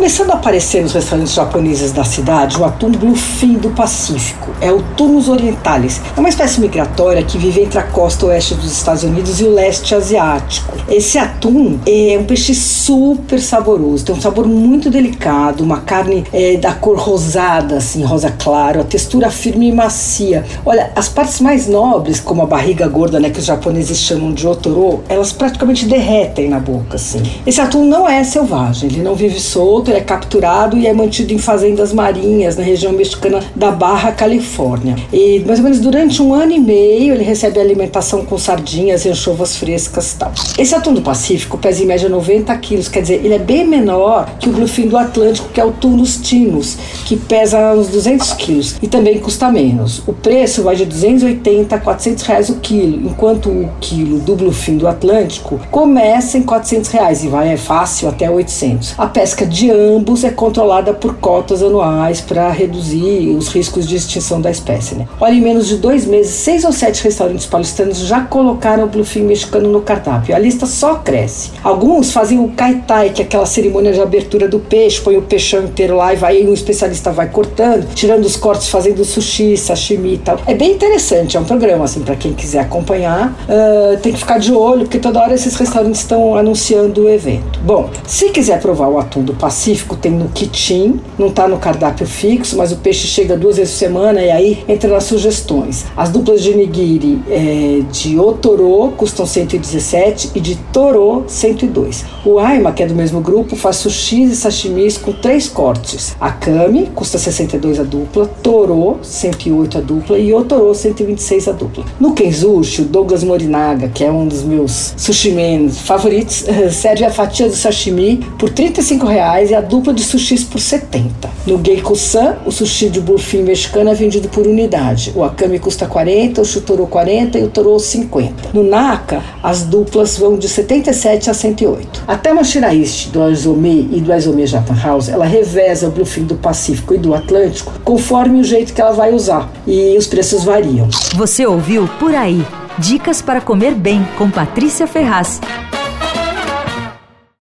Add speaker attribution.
Speaker 1: começando a aparecer nos restaurantes japoneses da cidade o atum bluefin do Pacífico. É o Tunus orientalis. É uma espécie migratória que vive entre a costa oeste dos Estados Unidos e o leste asiático. Esse atum é um peixe super saboroso, tem um sabor muito delicado, uma carne é, da cor rosada, assim, rosa claro, a textura firme e macia. Olha, as partes mais nobres, como a barriga gorda, né, que os japoneses chamam de otoro, elas praticamente derretem na boca, assim. Esse atum não é selvagem, ele não vive solto, é capturado e é mantido em fazendas marinhas na região mexicana da Barra Califórnia. E mais ou menos durante um ano e meio ele recebe alimentação com sardinhas e anchovas frescas e tal. Esse atum do Pacífico pesa em média 90 quilos, quer dizer, ele é bem menor que o bluefin do Atlântico, que é o Tunus tinus, que pesa uns 200 quilos e também custa menos. O preço vai de 280 a 400 reais o quilo, enquanto o quilo do bluefin do Atlântico começa em 400 reais e vai é fácil até 800. A pesca de ambos é controlada por cotas anuais para reduzir os riscos de extinção da espécie. Né? Olha, em menos de dois meses, seis ou sete restaurantes paulistanos já colocaram o bluefin mexicano no cardápio. A lista só cresce. Alguns fazem o kaitai, que é aquela cerimônia de abertura do peixe, põe o peixão inteiro lá e vai, um especialista vai cortando, tirando os cortes, fazendo sushi, sashimi e tal. É bem interessante, é um programa assim para quem quiser acompanhar. Uh, tem que ficar de olho, porque toda hora esses restaurantes estão anunciando o evento. Bom, se quiser provar o atum do Pacífico, tem no Kitin, não está no cardápio fixo, mas o peixe chega duas vezes por semana e aí entra nas sugestões. As duplas de nigiri é, de Otoro custam 117 e de Toro 102. O Aima, que é do mesmo grupo, faz sushi e sashimis com três cortes. A Kami custa 62 a dupla, Toro 108 a dupla e Otoro 126 a dupla. No Kenzushi, o Douglas Morinaga, que é um dos meus sushi men favoritos, serve a fatia do sashimi por 35 reais e a dupla de sushis por 70. No Geiko-san, o sushi de bluefin mexicano é vendido por unidade. O Akami custa 40, o Shutoro 40 e o Toro 50. No Naka, as duplas vão de 77 a 108. Até uma Shiraishi do Azome e do Azome Japan House, ela reveza o bluefin do Pacífico e do Atlântico conforme o jeito que ela vai usar. E os preços variam.
Speaker 2: Você ouviu Por Aí. Dicas para comer bem com Patrícia Ferraz.